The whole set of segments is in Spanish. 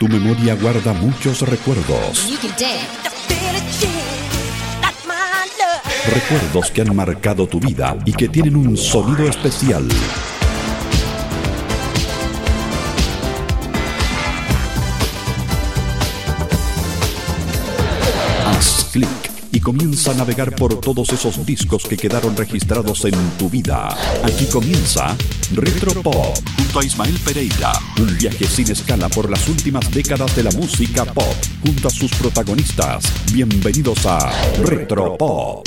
Tu memoria guarda muchos recuerdos. Recuerdos que han marcado tu vida y que tienen un sonido especial. Y comienza a navegar por todos esos discos que quedaron registrados en tu vida. Aquí comienza Retro Pop junto a Ismael Pereira, un viaje sin escala por las últimas décadas de la música pop junto a sus protagonistas. Bienvenidos a Retro Pop.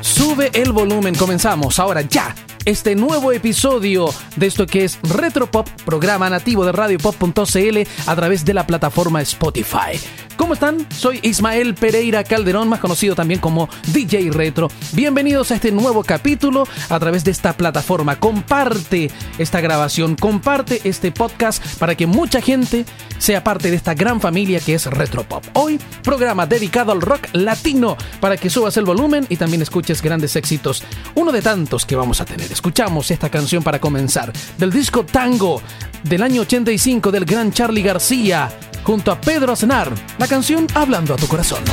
Sube el volumen, comenzamos ahora ya este nuevo episodio de esto que es Retropop, programa nativo de radiopop.cl a través de la plataforma Spotify. ¿Cómo están? Soy Ismael Pereira Calderón, más conocido también como DJ Retro. Bienvenidos a este nuevo capítulo a través de esta plataforma. Comparte esta grabación, comparte este podcast para que mucha gente sea parte de esta gran familia que es Retropop. Hoy, programa dedicado al rock latino para que subas el volumen y también escuches grandes éxitos. Uno de tantos que vamos a tener. Escuchamos esta canción para comenzar del disco Tango del año 85 del gran Charlie García junto a Pedro Aznar, la canción Hablando a tu corazón.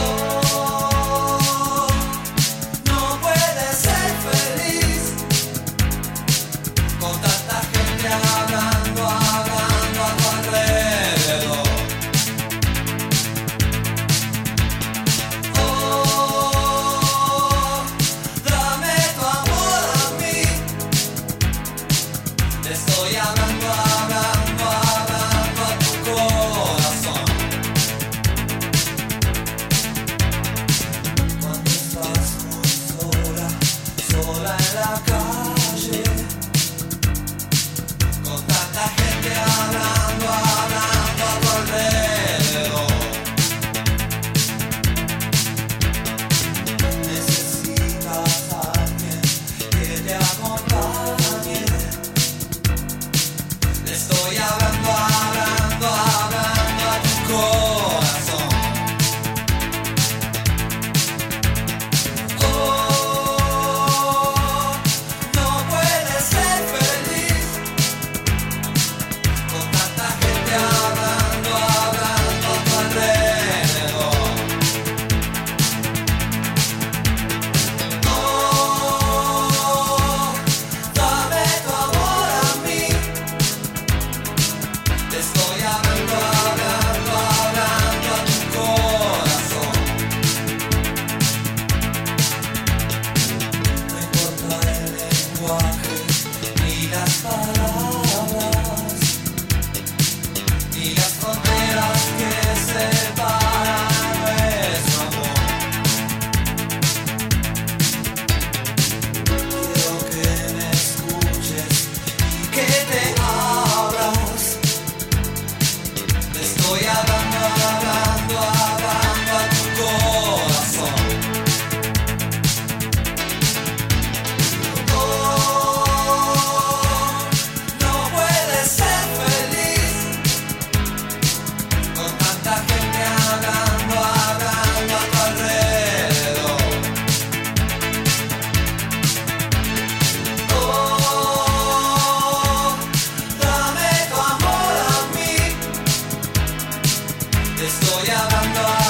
ストや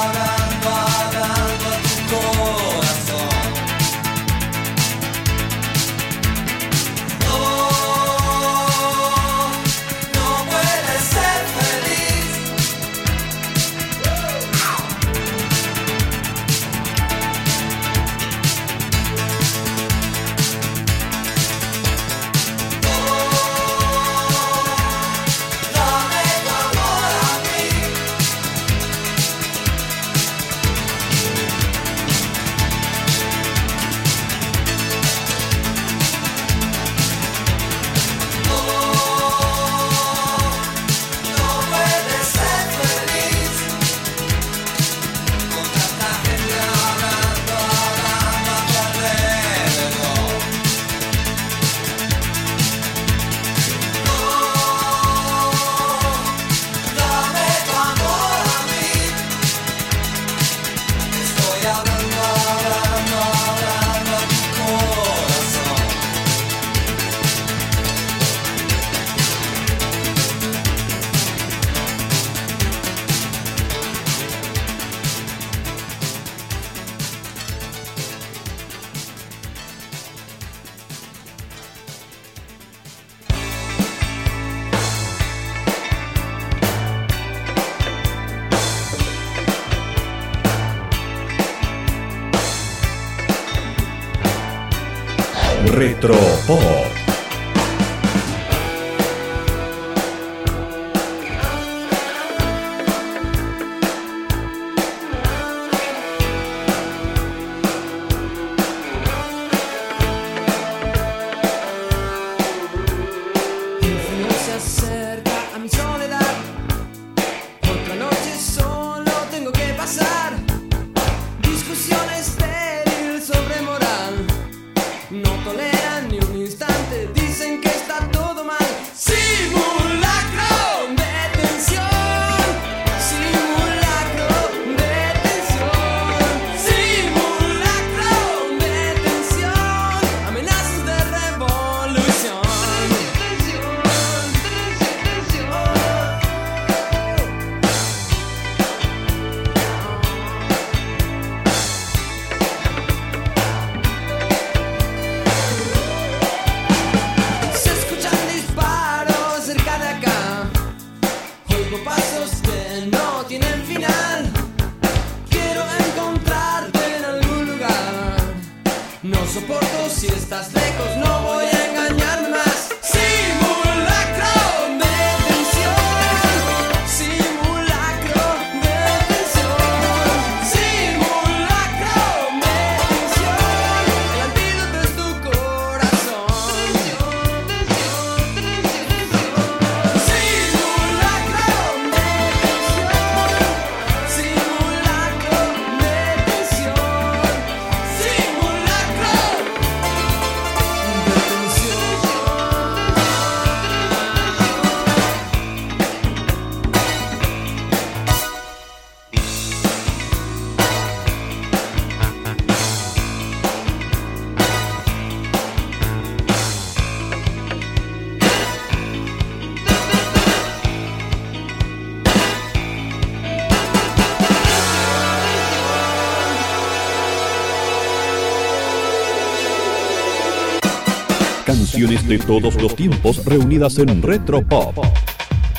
de todos los tiempos reunidas en Retro Pop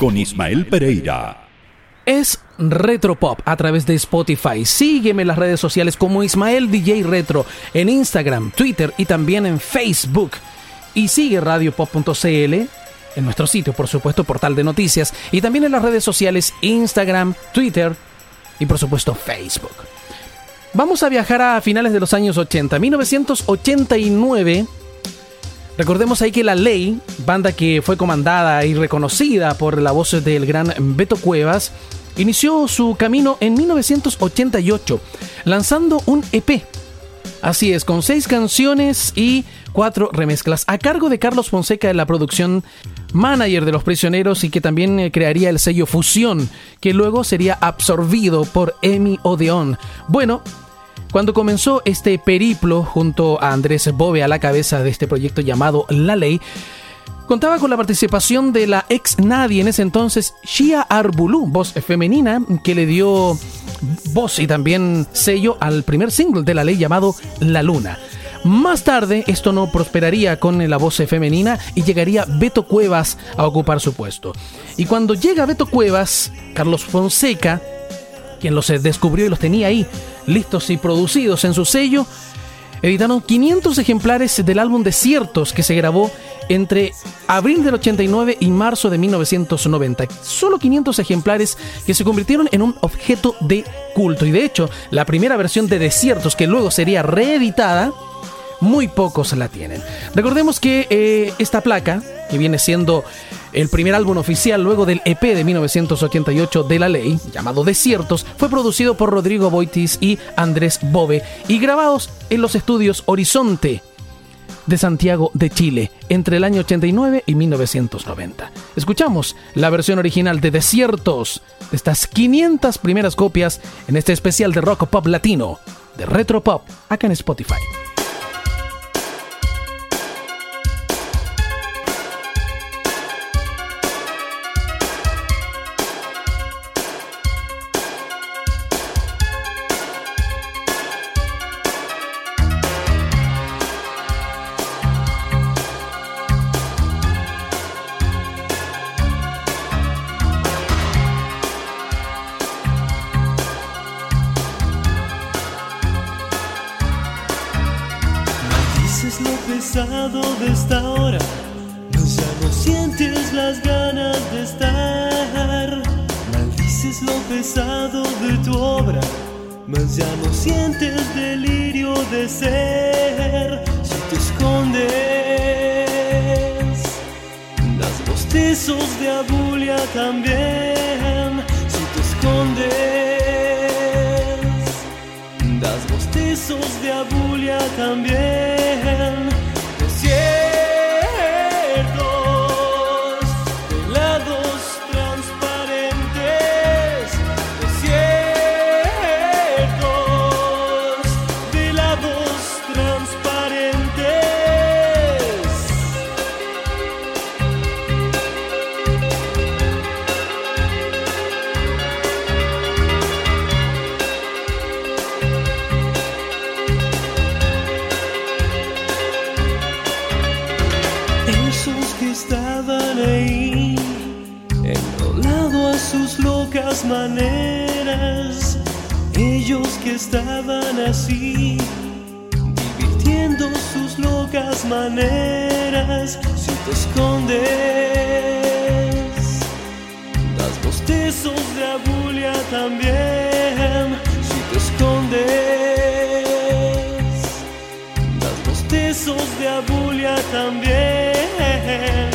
con Ismael Pereira. Es Retro Pop a través de Spotify. Sígueme en las redes sociales como Ismael DJ Retro en Instagram, Twitter y también en Facebook. Y sigue radiopop.cl en nuestro sitio, por supuesto, portal de noticias y también en las redes sociales Instagram, Twitter y por supuesto Facebook. Vamos a viajar a finales de los años 80, 1989 Recordemos ahí que La Ley, banda que fue comandada y reconocida por la voz del gran Beto Cuevas, inició su camino en 1988, lanzando un EP. Así es, con seis canciones y cuatro remezclas, a cargo de Carlos Fonseca de la producción, manager de Los Prisioneros y que también eh, crearía el sello Fusión, que luego sería absorbido por Emi Odeon. Bueno, cuando comenzó este periplo junto a Andrés Bove a la cabeza de este proyecto llamado La Ley, contaba con la participación de la ex nadie en ese entonces, Shia Arbulú, voz femenina, que le dio voz y también sello al primer single de La Ley llamado La Luna. Más tarde esto no prosperaría con la voz femenina y llegaría Beto Cuevas a ocupar su puesto. Y cuando llega Beto Cuevas, Carlos Fonseca, quien los descubrió y los tenía ahí listos y producidos en su sello, editaron 500 ejemplares del álbum Desiertos que se grabó entre abril del 89 y marzo de 1990. Solo 500 ejemplares que se convirtieron en un objeto de culto. Y de hecho, la primera versión de Desiertos, que luego sería reeditada, muy pocos la tienen. Recordemos que eh, esta placa, que viene siendo el primer álbum oficial luego del EP de 1988 de La Ley, llamado Desiertos, fue producido por Rodrigo Boitis y Andrés Bove y grabados en los estudios Horizonte de Santiago de Chile entre el año 89 y 1990. Escuchamos la versión original de Desiertos de estas 500 primeras copias en este especial de rock pop latino de Retro Pop acá en Spotify. maneras, ellos que estaban así, divirtiendo sus locas maneras, si te escondes, das bostezos de abulia también, si te escondes, das bostezos de abulia también.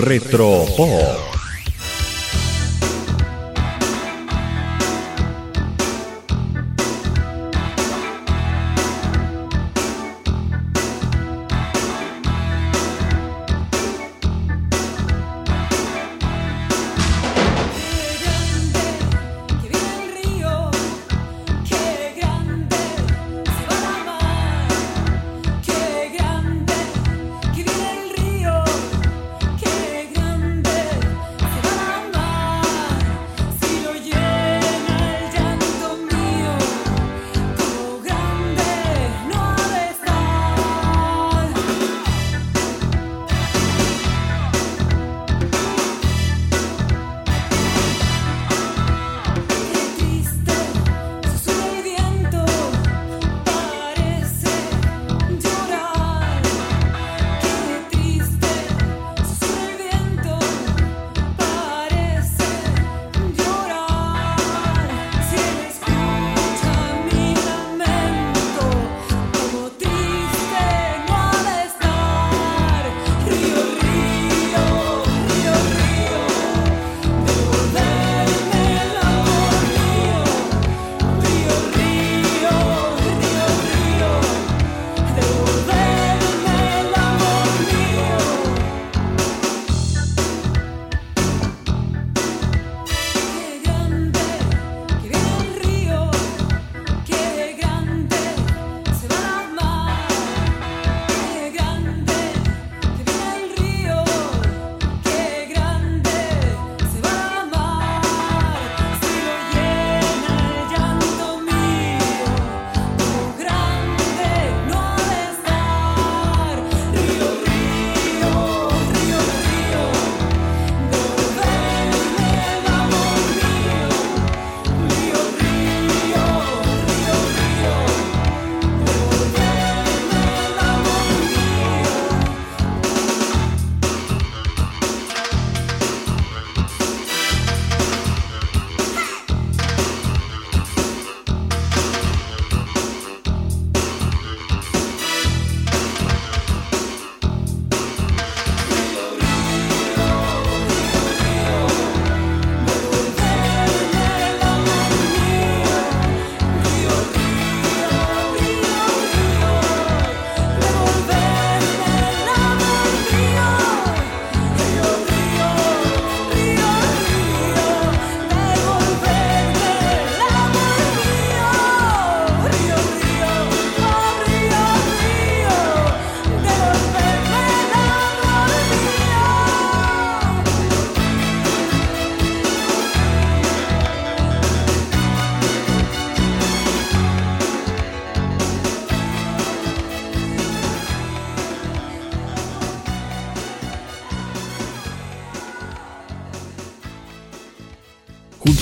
Retropop.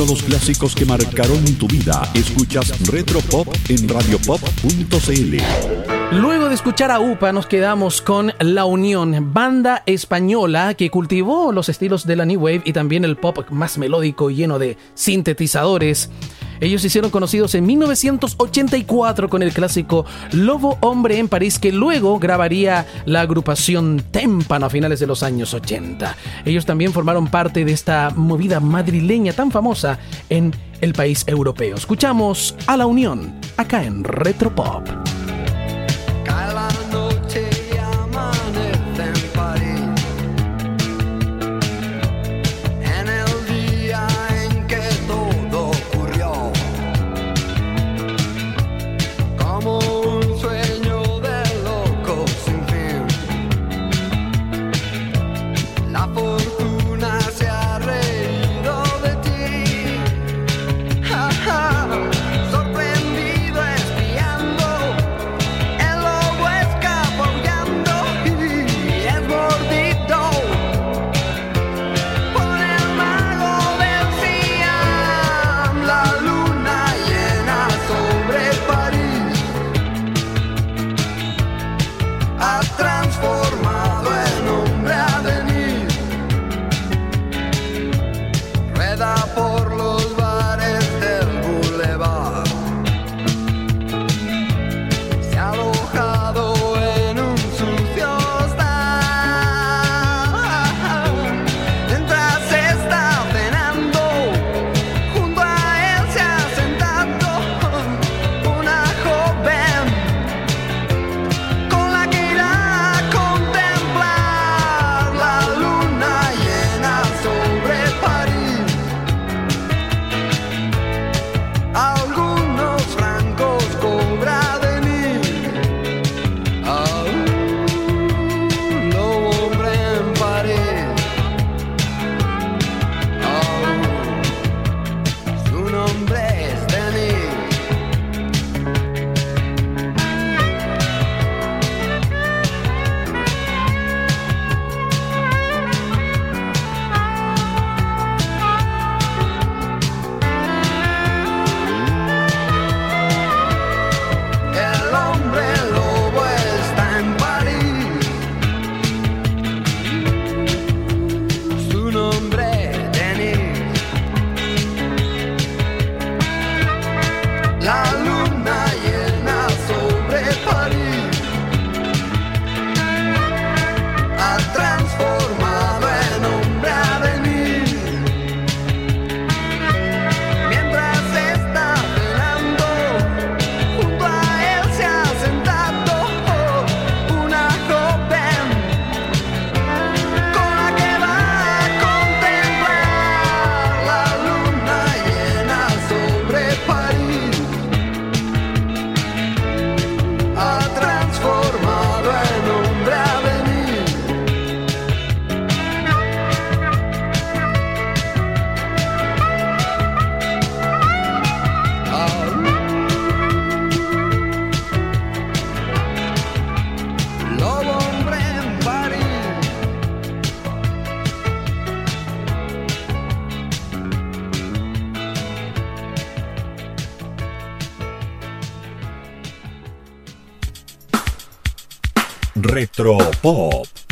los clásicos que marcaron tu vida. Escuchas Retro Pop en radiopop.cl. Luego de escuchar a UPA nos quedamos con La Unión, banda española que cultivó los estilos de la New Wave y también el pop más melódico lleno de sintetizadores. Ellos se hicieron conocidos en 1984 con el clásico Lobo Hombre en París, que luego grabaría la agrupación Témpano a finales de los años 80. Ellos también formaron parte de esta movida madrileña tan famosa en el país europeo. Escuchamos a La Unión, acá en Retropop. Calan Retropop.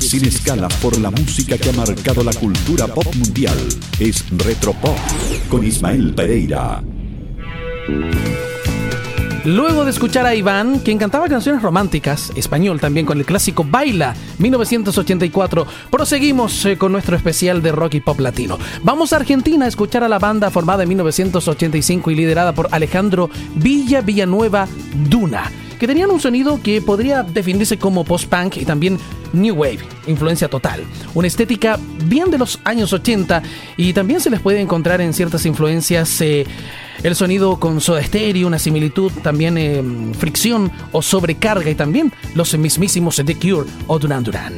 Sin escalas por la música que ha marcado la cultura pop mundial. Es Retropop con Ismael Pereira. Luego de escuchar a Iván, quien cantaba canciones románticas, español también con el clásico Baila, 1984, proseguimos eh, con nuestro especial de rock y pop latino. Vamos a Argentina a escuchar a la banda formada en 1985 y liderada por Alejandro Villa Villanueva Duna, que tenían un sonido que podría definirse como post-punk y también new wave, influencia total. Una estética bien de los años 80 y también se les puede encontrar en ciertas influencias eh, el sonido con Soda Stereo, una similitud, también eh, fricción o sobrecarga y también los mismísimos The Cure o Duran Duran.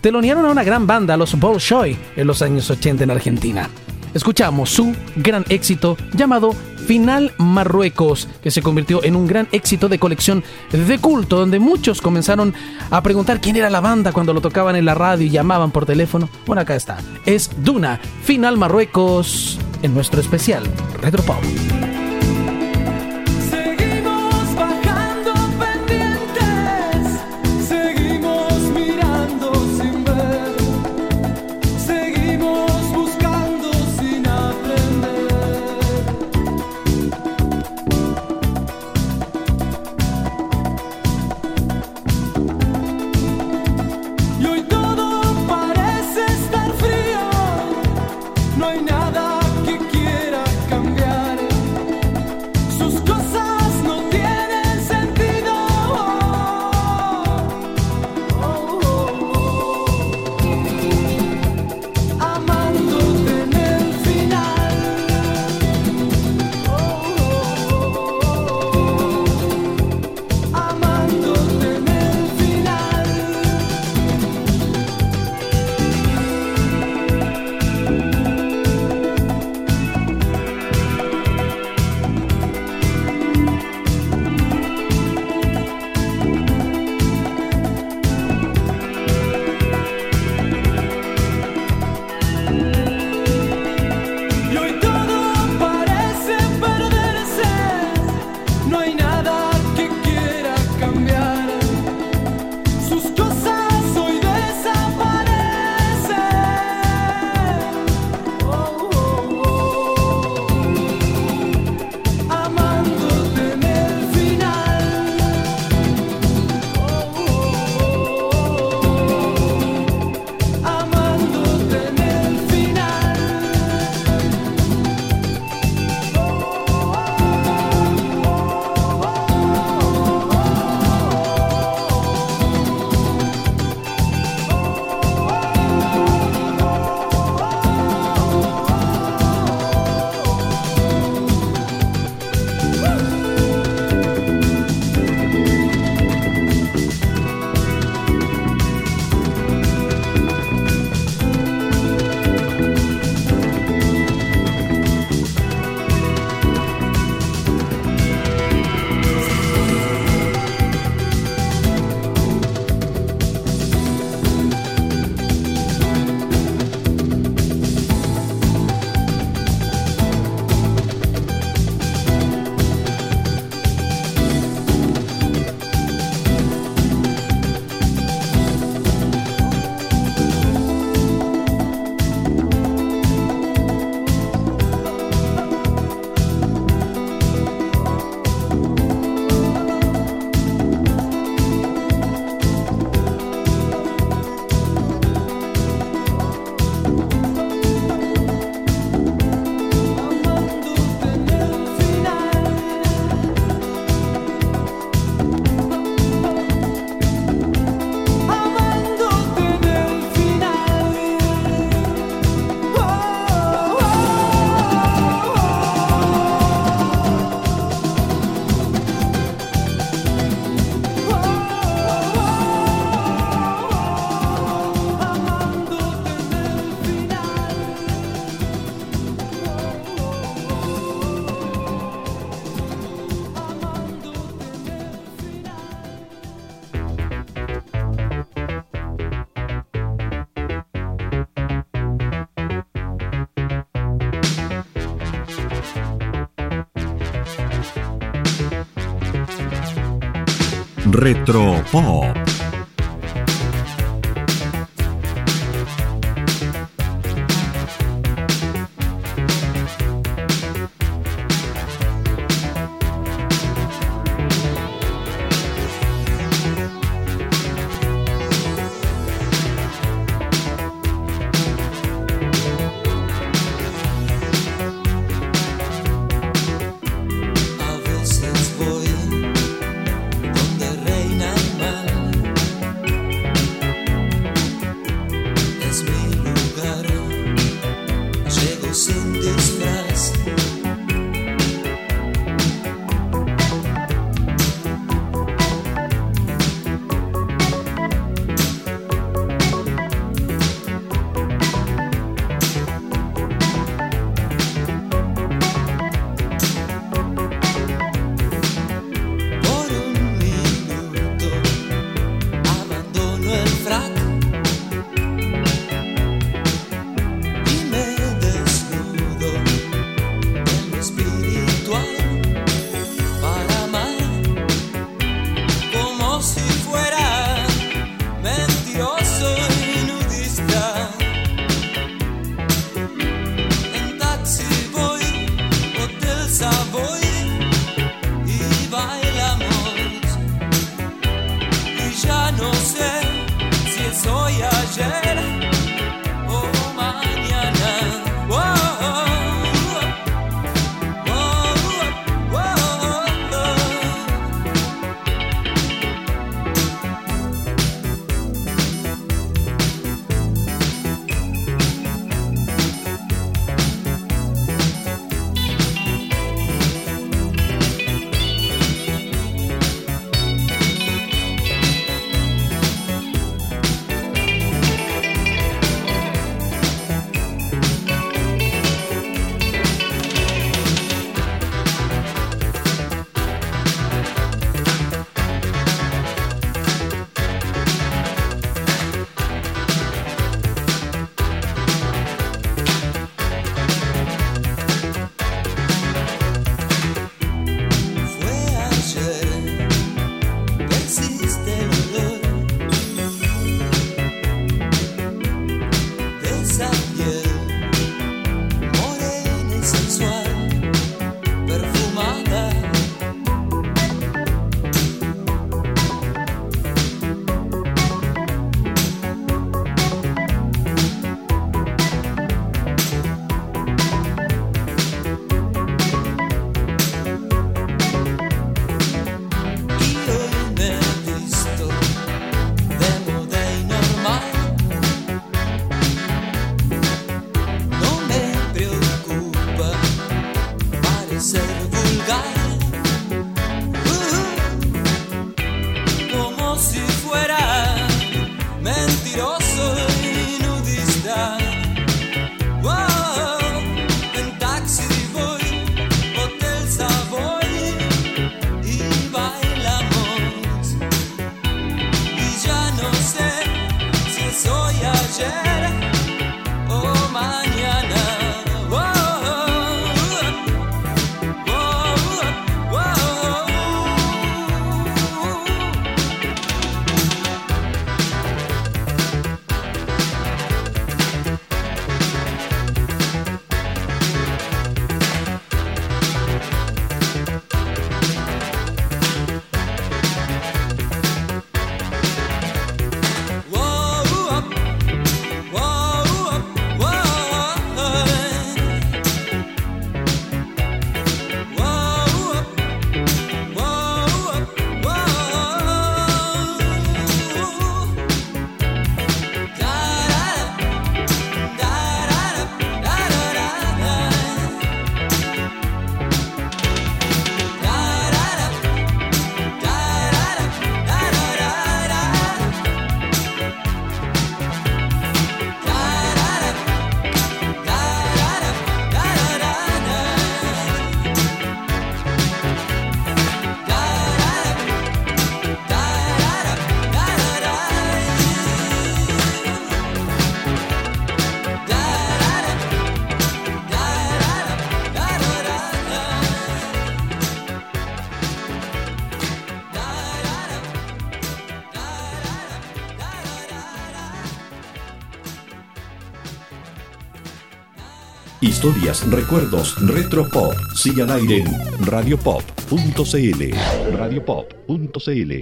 Telonearon a una gran banda, los Bolshoi, en los años 80 en Argentina. Escuchamos su gran éxito llamado Final Marruecos, que se convirtió en un gran éxito de colección de culto, donde muchos comenzaron a preguntar quién era la banda cuando lo tocaban en la radio y llamaban por teléfono. Bueno, acá está. Es Duna, Final Marruecos, en nuestro especial Retro Retropop. Historias, recuerdos, retropop. Sigue al aire en radiopop.cl. Radiopop.cl.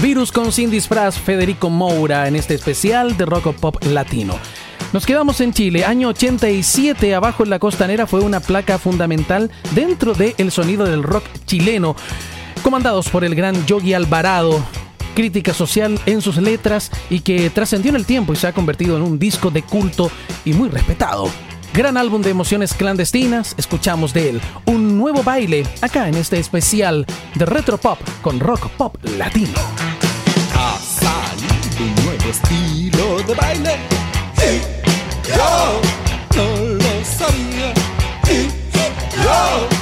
Virus con Sin Disfraz, Federico Moura en este especial de Rock Pop Latino. Nos quedamos en Chile, año 87, abajo en la costanera fue una placa fundamental dentro del sonido del rock chileno, comandados por el gran Yogi Alvarado, crítica social en sus letras y que trascendió en el tiempo y se ha convertido en un disco de culto y muy respetado. Gran álbum de emociones clandestinas, escuchamos de él un nuevo baile acá en este especial de Retro Pop con Rock Pop Latino. ha salido un nuevo estilo de baile. Y yo no lo sabía. Y yo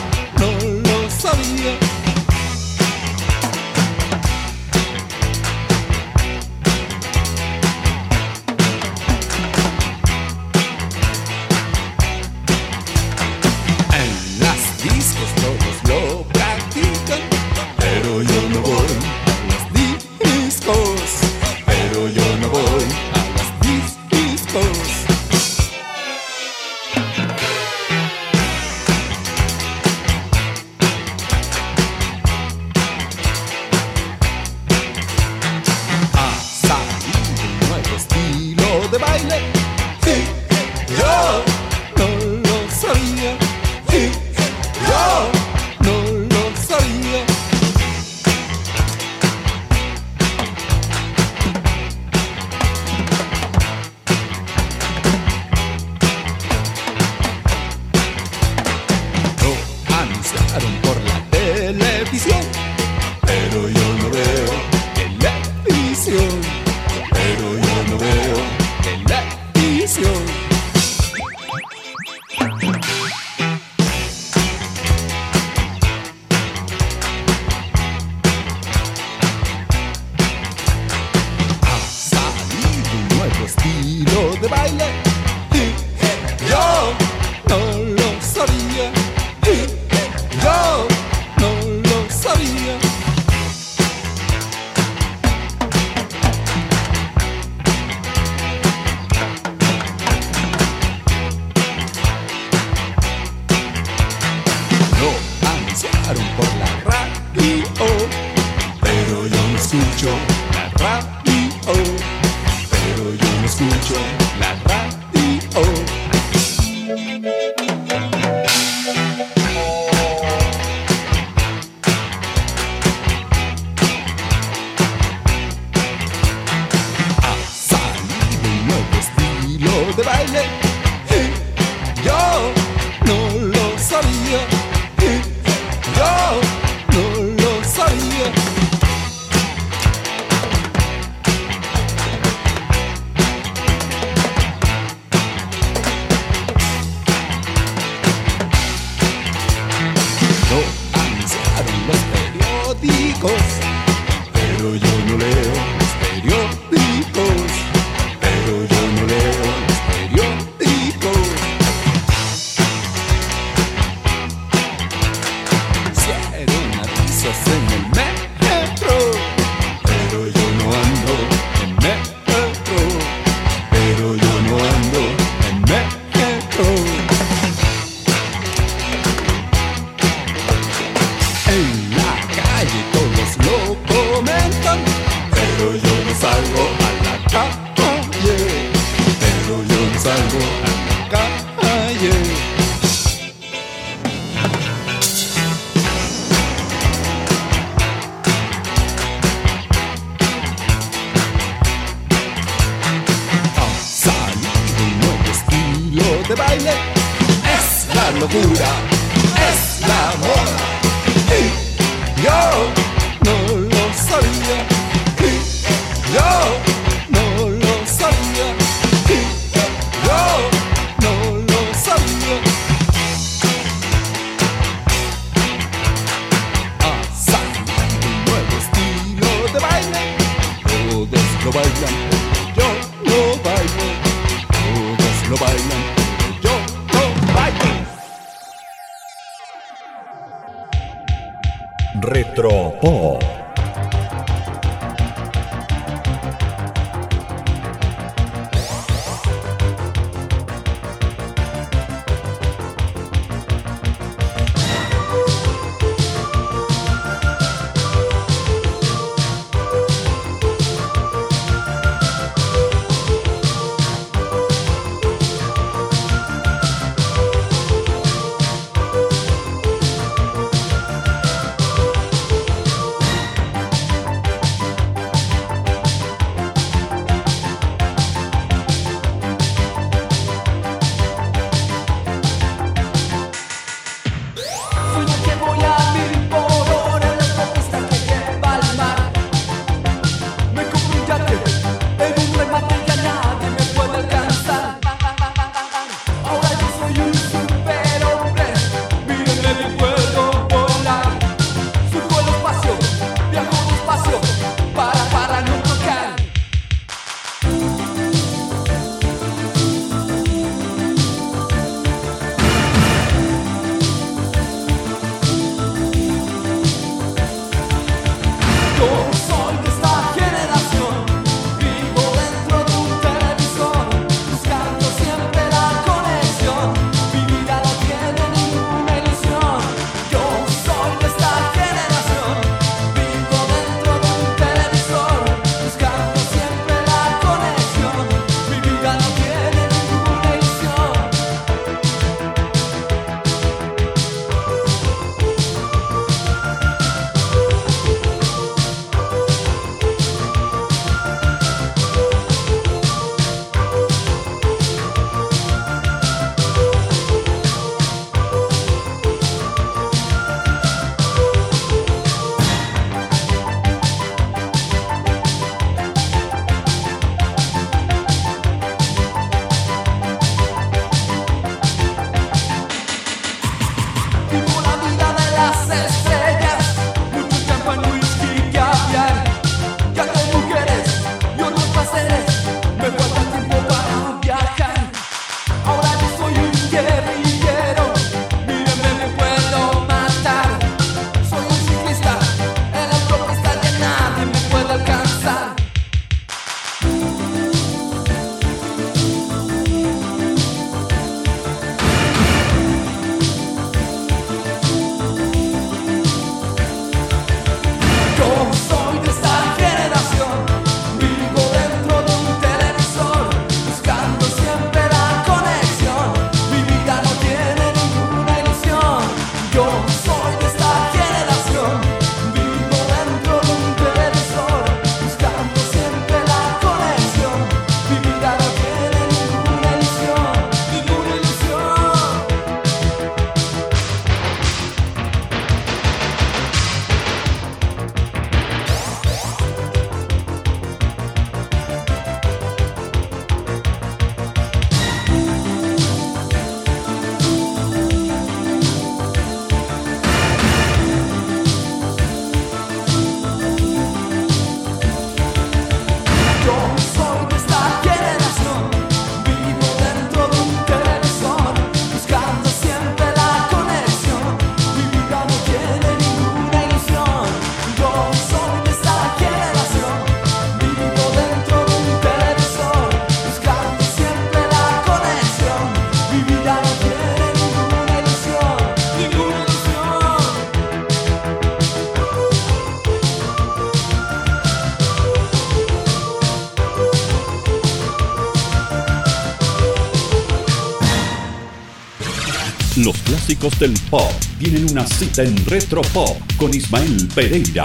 clásicos del pop tienen una cita en Retro Pop con Ismael Pereira.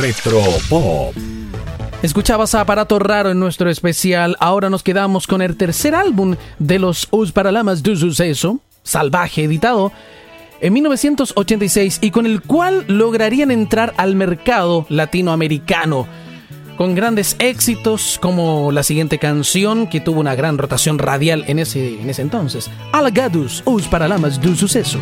Retro Pop. Escuchabas Aparato Raro en nuestro especial. Ahora nos quedamos con el tercer álbum de los Os Paralamas do Suceso, Salvaje, editado en 1986 y con el cual lograrían entrar al mercado latinoamericano. Con grandes éxitos como la siguiente canción que tuvo una gran rotación radial en ese, en esse entonces. Alagados, Os Paralamas do Suceso.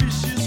Happy shit.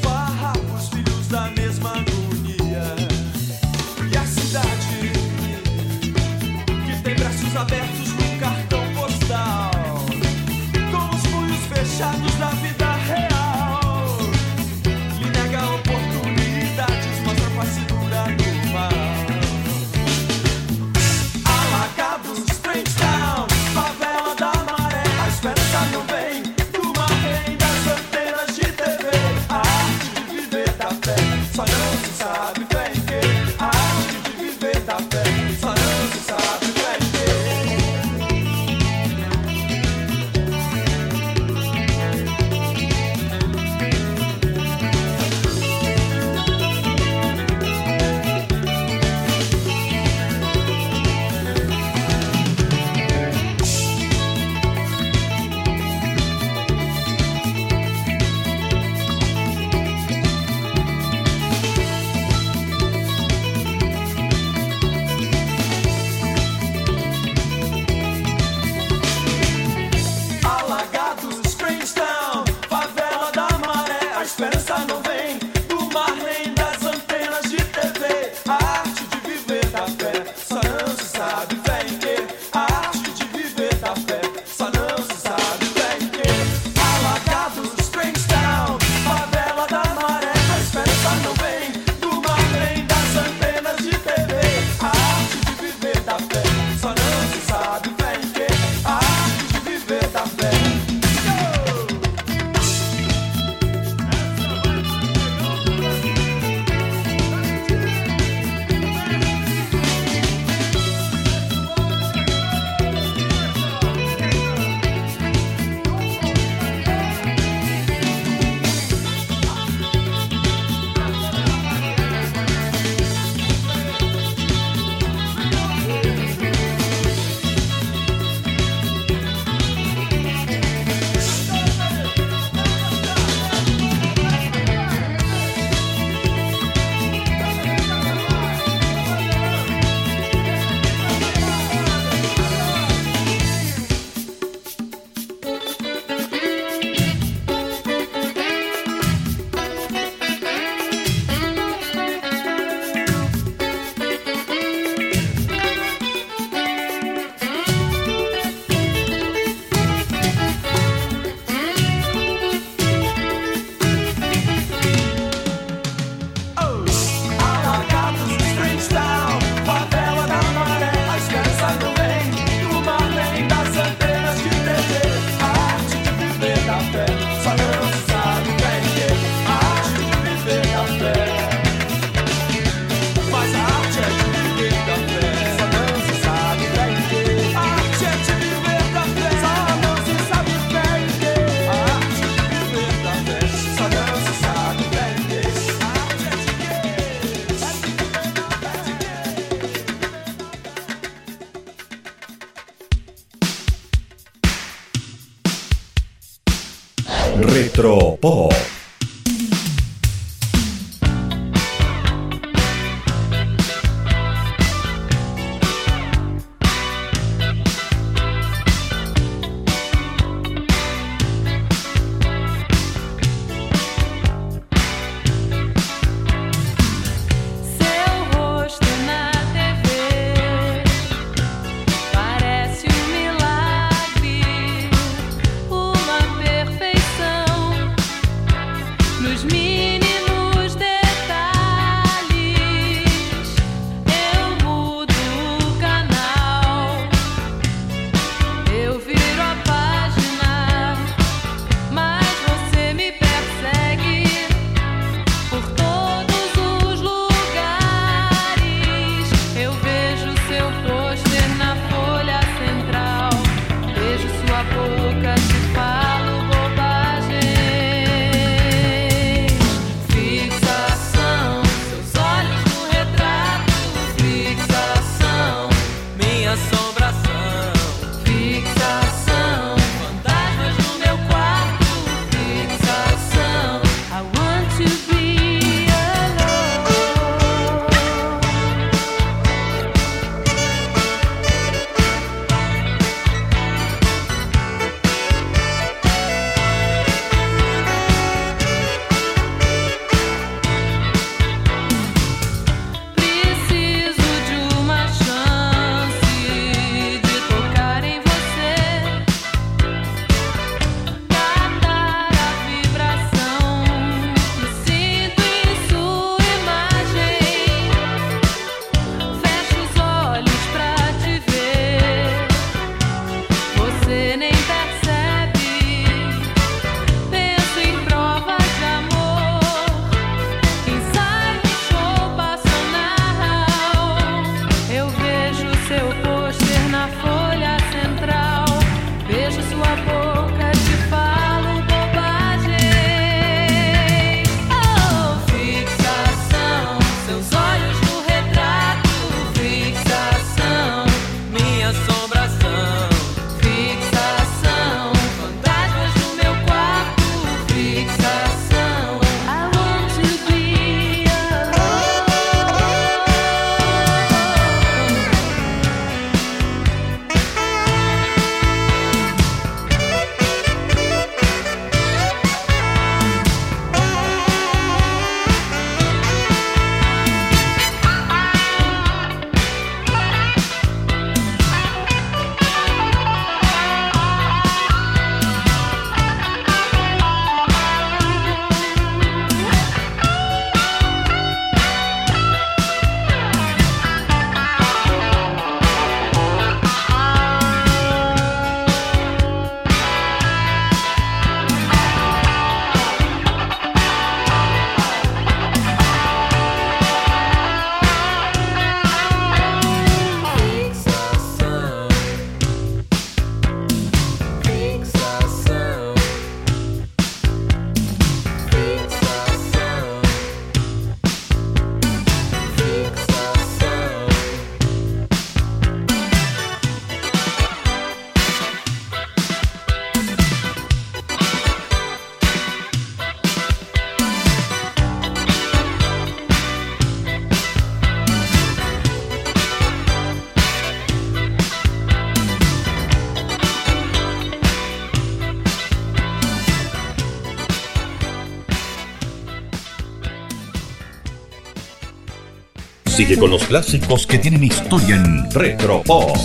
Sigue con los clásicos que tienen historia en Retro Pop.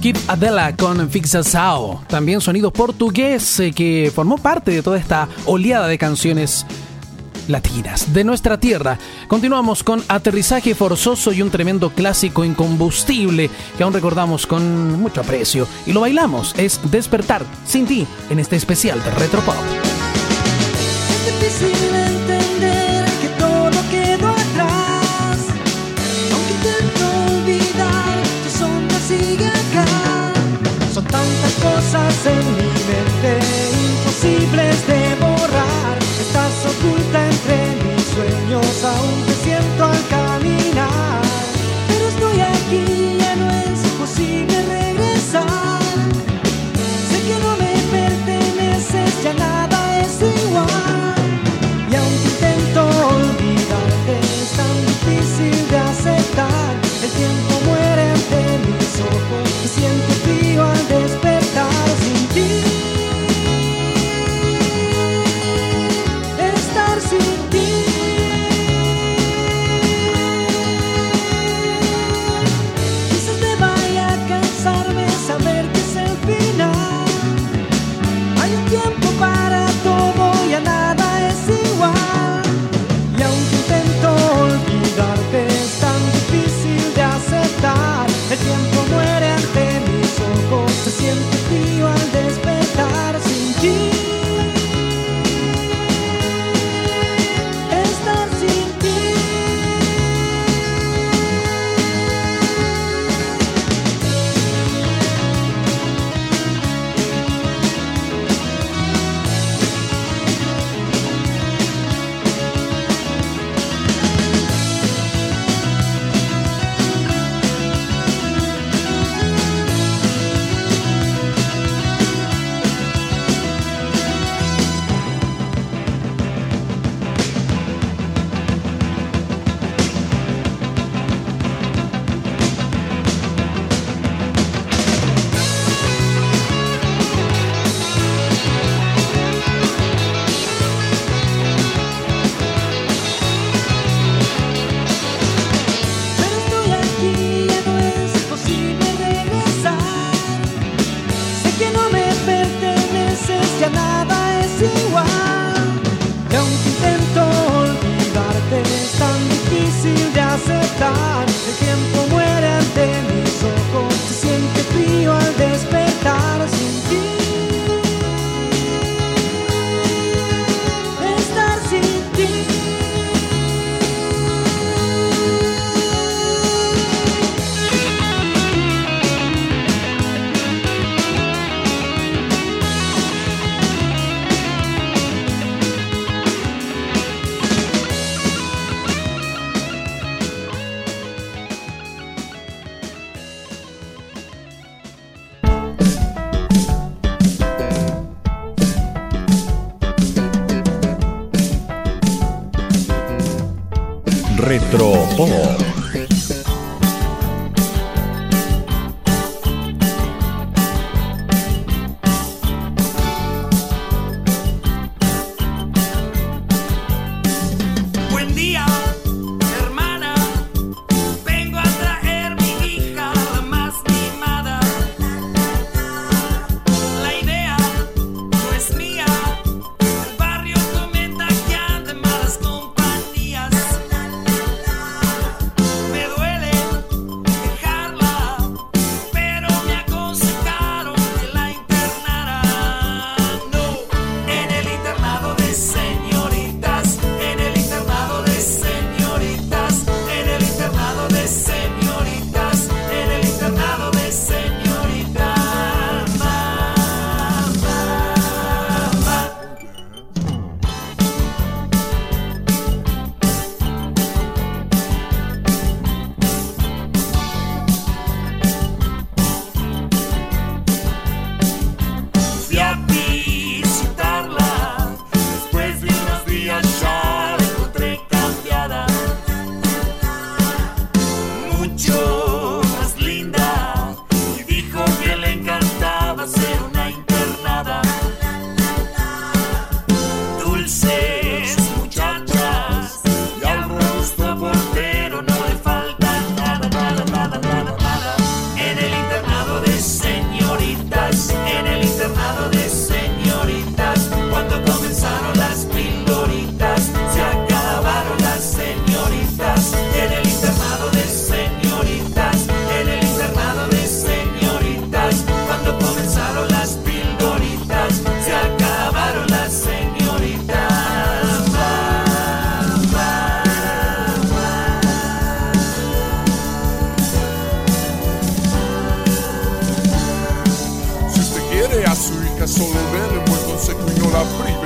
Keep Adela con Fixa Sao, también sonido portugués eh, que formó parte de toda esta oleada de canciones latinas de nuestra tierra. Continuamos con Aterrizaje Forzoso y un tremendo clásico incombustible que aún recordamos con mucho aprecio y lo bailamos. Es Despertar sin ti en este especial de retro pop. pensas. Retro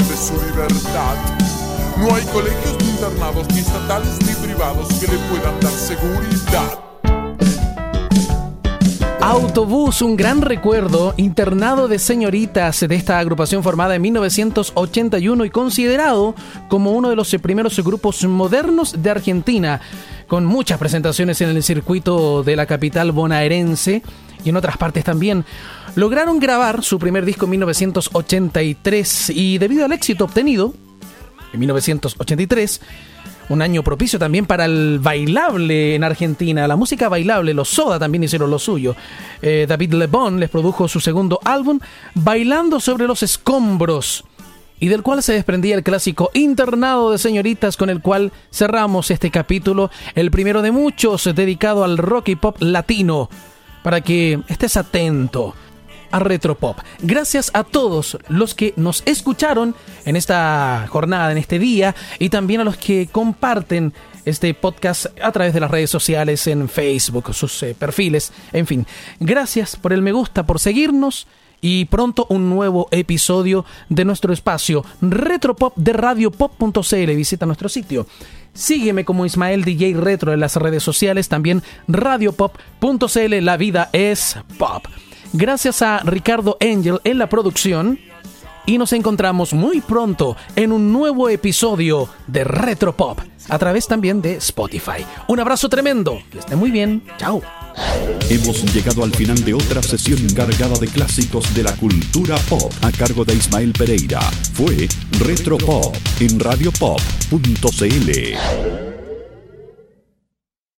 de su libertad. No hay colegios ni internados, ni estatales ni privados que le puedan dar seguridad. Autobús, un gran recuerdo, internado de señoritas de esta agrupación formada en 1981 y considerado como uno de los primeros grupos modernos de Argentina, con muchas presentaciones en el circuito de la capital bonaerense y en otras partes también. Lograron grabar su primer disco en 1983 y debido al éxito obtenido en 1983, un año propicio también para el bailable en Argentina, la música bailable, los Soda también hicieron lo suyo. Eh, David Lebón les produjo su segundo álbum, Bailando sobre los escombros, y del cual se desprendía el clásico Internado de Señoritas, con el cual cerramos este capítulo, el primero de muchos dedicado al rock y pop latino, para que estés atento a Retropop. Gracias a todos los que nos escucharon en esta jornada, en este día, y también a los que comparten este podcast a través de las redes sociales, en Facebook, sus eh, perfiles, en fin. Gracias por el me gusta, por seguirnos. Y pronto un nuevo episodio de nuestro espacio Retropop de radiopop.cl. Visita nuestro sitio. Sígueme como Ismael DJ Retro en las redes sociales, también radiopop.cl. La vida es pop. Gracias a Ricardo Angel en la producción. Y nos encontramos muy pronto en un nuevo episodio de Retropop a través también de Spotify. Un abrazo tremendo. Que esté muy bien. Chao. Hemos llegado al final de otra sesión cargada de clásicos de la cultura pop a cargo de Ismael Pereira. Fue Retro Pop en radiopop.cl.